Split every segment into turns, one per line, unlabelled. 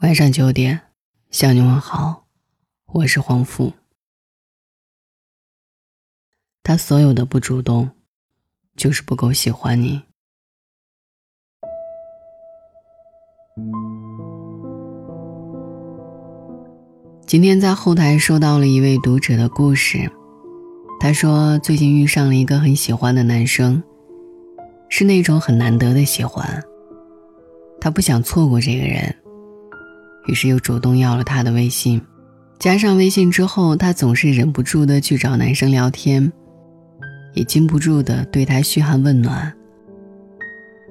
晚上九点，向你问好，我是黄富。他所有的不主动，就是不够喜欢你。今天在后台收到了一位读者的故事，他说最近遇上了一个很喜欢的男生，是那种很难得的喜欢，他不想错过这个人。于是又主动要了他的微信，加上微信之后，他总是忍不住的去找男生聊天，也禁不住的对他嘘寒问暖。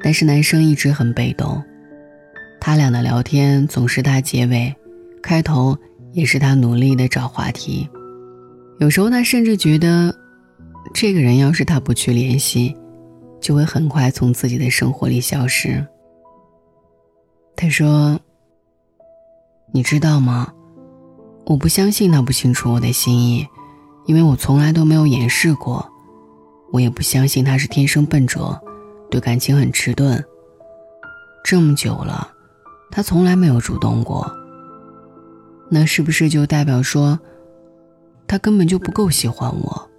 但是男生一直很被动，他俩的聊天总是他结尾，开头也是他努力的找话题。有时候他甚至觉得，这个人要是他不去联系，就会很快从自己的生活里消失。他说。你知道吗？我不相信他不清楚我的心意，因为我从来都没有掩饰过。我也不相信他是天生笨拙，对感情很迟钝。这么久了，他从来没有主动过。那是不是就代表说，他根本就不够喜欢我？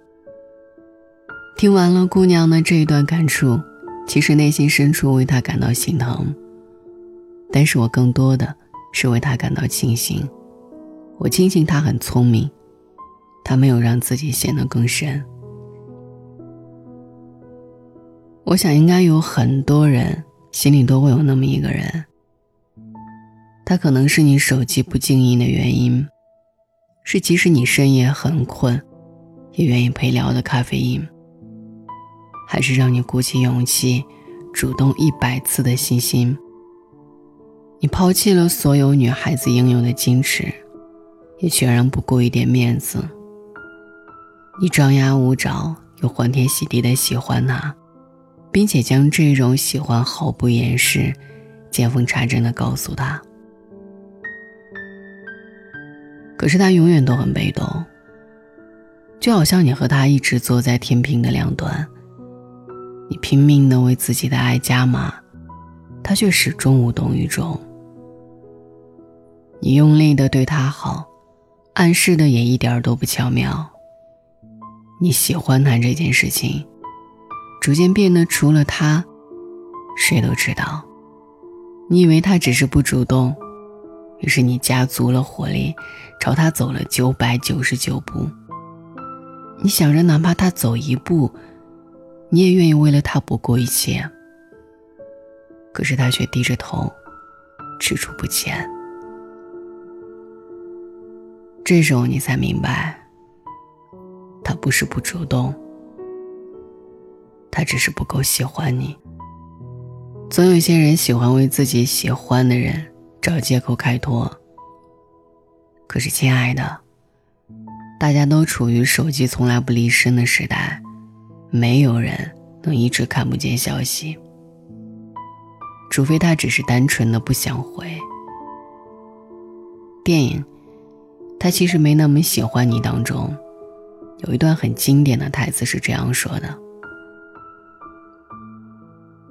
听完了姑娘的这一段感触，其实内心深处为她感到心疼。但是我更多的。是为他感到庆幸，我庆幸他很聪明，他没有让自己陷得更深。我想应该有很多人心里都会有那么一个人，他可能是你手机不静音的原因，是即使你深夜很困，也愿意陪聊的咖啡因，还是让你鼓起勇气，主动一百次的信心。你抛弃了所有女孩子应有的矜持，也全然不顾一点面子。你张牙舞爪又欢天喜地的喜欢他，并且将这种喜欢毫不掩饰、见缝插针的告诉他。可是他永远都很被动，就好像你和他一直坐在天平的两端，你拼命的为自己的爱加码，他却始终无动于衷。你用力的对他好，暗示的也一点都不巧妙。你喜欢他这件事情，逐渐变得除了他，谁都知道。你以为他只是不主动，于是你加足了火力，朝他走了九百九十九步。你想着哪怕他走一步，你也愿意为了他不顾一切。可是他却低着头，踟蹰不前。这时候你才明白，他不是不主动，他只是不够喜欢你。总有些人喜欢为自己喜欢的人找借口开脱。可是，亲爱的，大家都处于手机从来不离身的时代，没有人能一直看不见消息，除非他只是单纯的不想回。电影。他其实没那么喜欢你。当中有一段很经典的台词是这样说的：“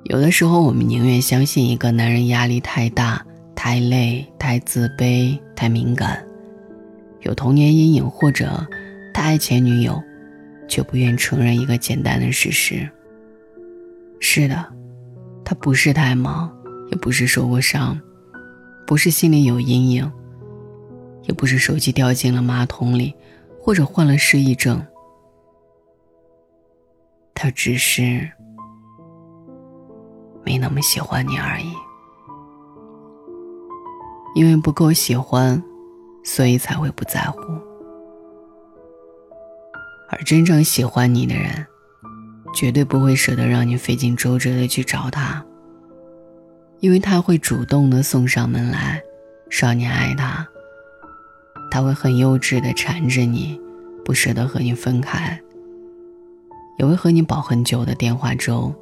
有的时候，我们宁愿相信一个男人压力太大、太累、太自卑、太敏感，有童年阴影，或者他爱前女友，却不愿承认一个简单的事实。是的，他不是太忙，也不是受过伤，不是心里有阴影。”也不是手机掉进了马桶里，或者患了失忆症，他只是没那么喜欢你而已。因为不够喜欢，所以才会不在乎。而真正喜欢你的人，绝对不会舍得让你费尽周折的去找他，因为他会主动的送上门来，少你爱他。他会很幼稚的缠着你，不舍得和你分开，也会和你煲很久的电话粥，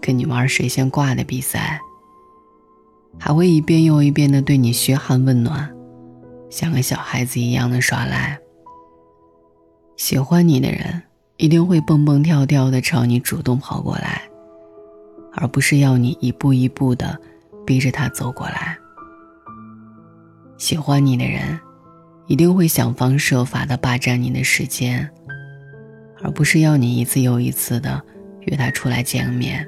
跟你玩谁先挂的比赛，还会一遍又一遍的对你嘘寒问暖，像个小孩子一样的耍赖。喜欢你的人一定会蹦蹦跳跳的朝你主动跑过来，而不是要你一步一步的逼着他走过来。
喜欢你的人，一定会想方设法的霸占你的时间，而不是要你一次又一次的约他出来见面。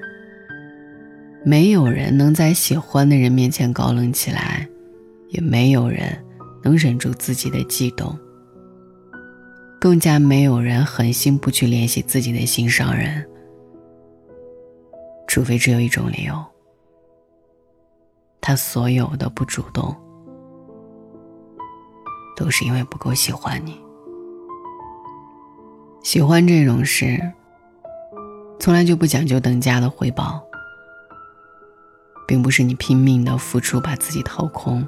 没有人能在喜欢的人面前高冷起来，也没有人能忍住自己的悸动，更加没有人狠心不去联系自己的心上人。除非只有一种理由，他所有的不主动，都是因为不够喜欢你。喜欢这种事，从来就不讲究等价的回报。并不是你拼命的付出，把自己掏空，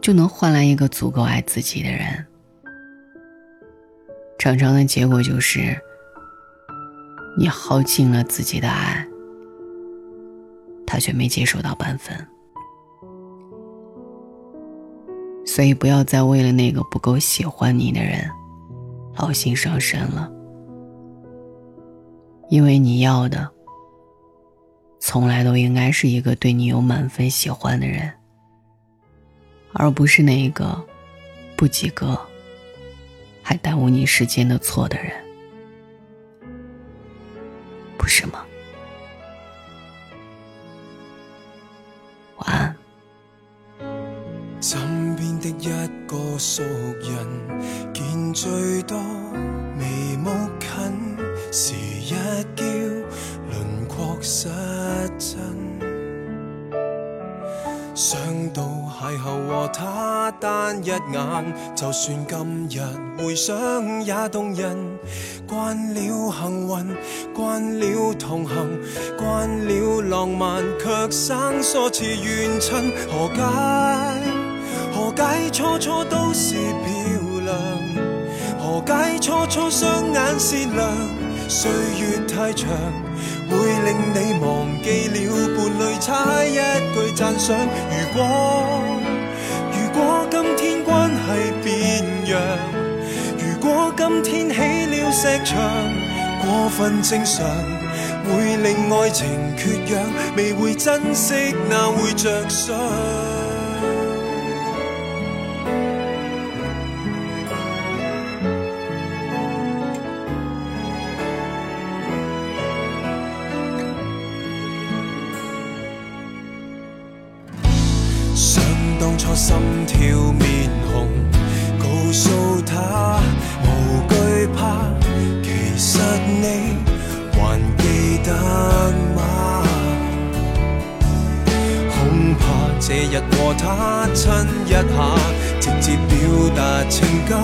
就能换来一个足够爱自己的人。常常的结果就是，你耗尽了自己的爱，他却没接受到半分。所以，不要再为了那个不够喜欢你的人，劳心伤身了，因为你要的。从来都应该是一个对你有满分喜欢的人，而不是那一个不及格还耽误你时间的错的人，不是吗？身边的一个熟人，见最多眉目近，时一叫轮廓失。真想到邂逅和他单一眼，就算今日回想也动人。惯了幸运，惯了同行，惯了浪漫，却生疏似怨亲。何解？解？初初都是漂亮，何解？初初双眼善良，岁月太长。会令你忘记了伴侣差一句赞赏。如果如果今天关系变样，如果今天起了石墙，过分正常，会令爱情缺氧，未会珍惜那会着想。心跳面红，告诉他无惧怕。其实你还记得吗？恐怕这日和他亲一下，直接表达情感，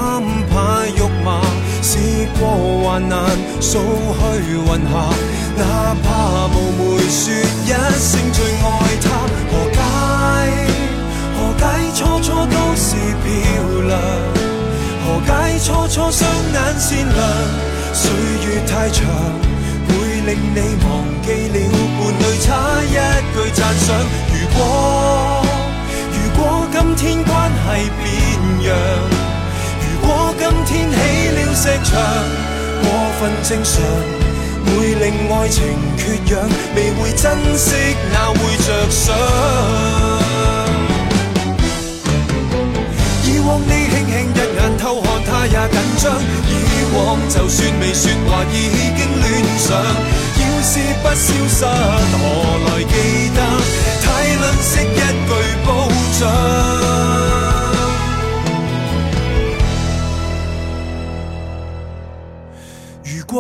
怕肉麻。试过患难，扫去云霞，哪怕无媒说一声最爱他，何解初初双眼善良？岁月太长，会令你忘记了伴侣差一句赞赏。如果如果今天关系变样，如果今天起了石墙，过分正常，会令爱情缺氧，未会珍惜，那会着想？以往你，张。以往就算未说话，已经恋上。要是不消失，何来记得？太吝啬一句保障。如果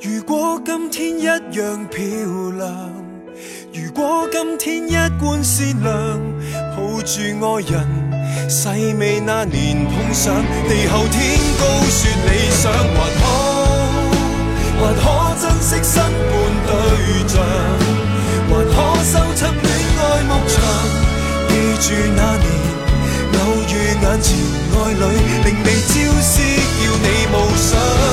如果今天一样漂亮，如果今天一贯善良，抱住爱人。细味那年碰上，地厚天高说理想，还可还可珍惜新伴对象，还可收葺恋爱牧场。记住那年偶遇眼前爱侣，令你朝思，叫你无想。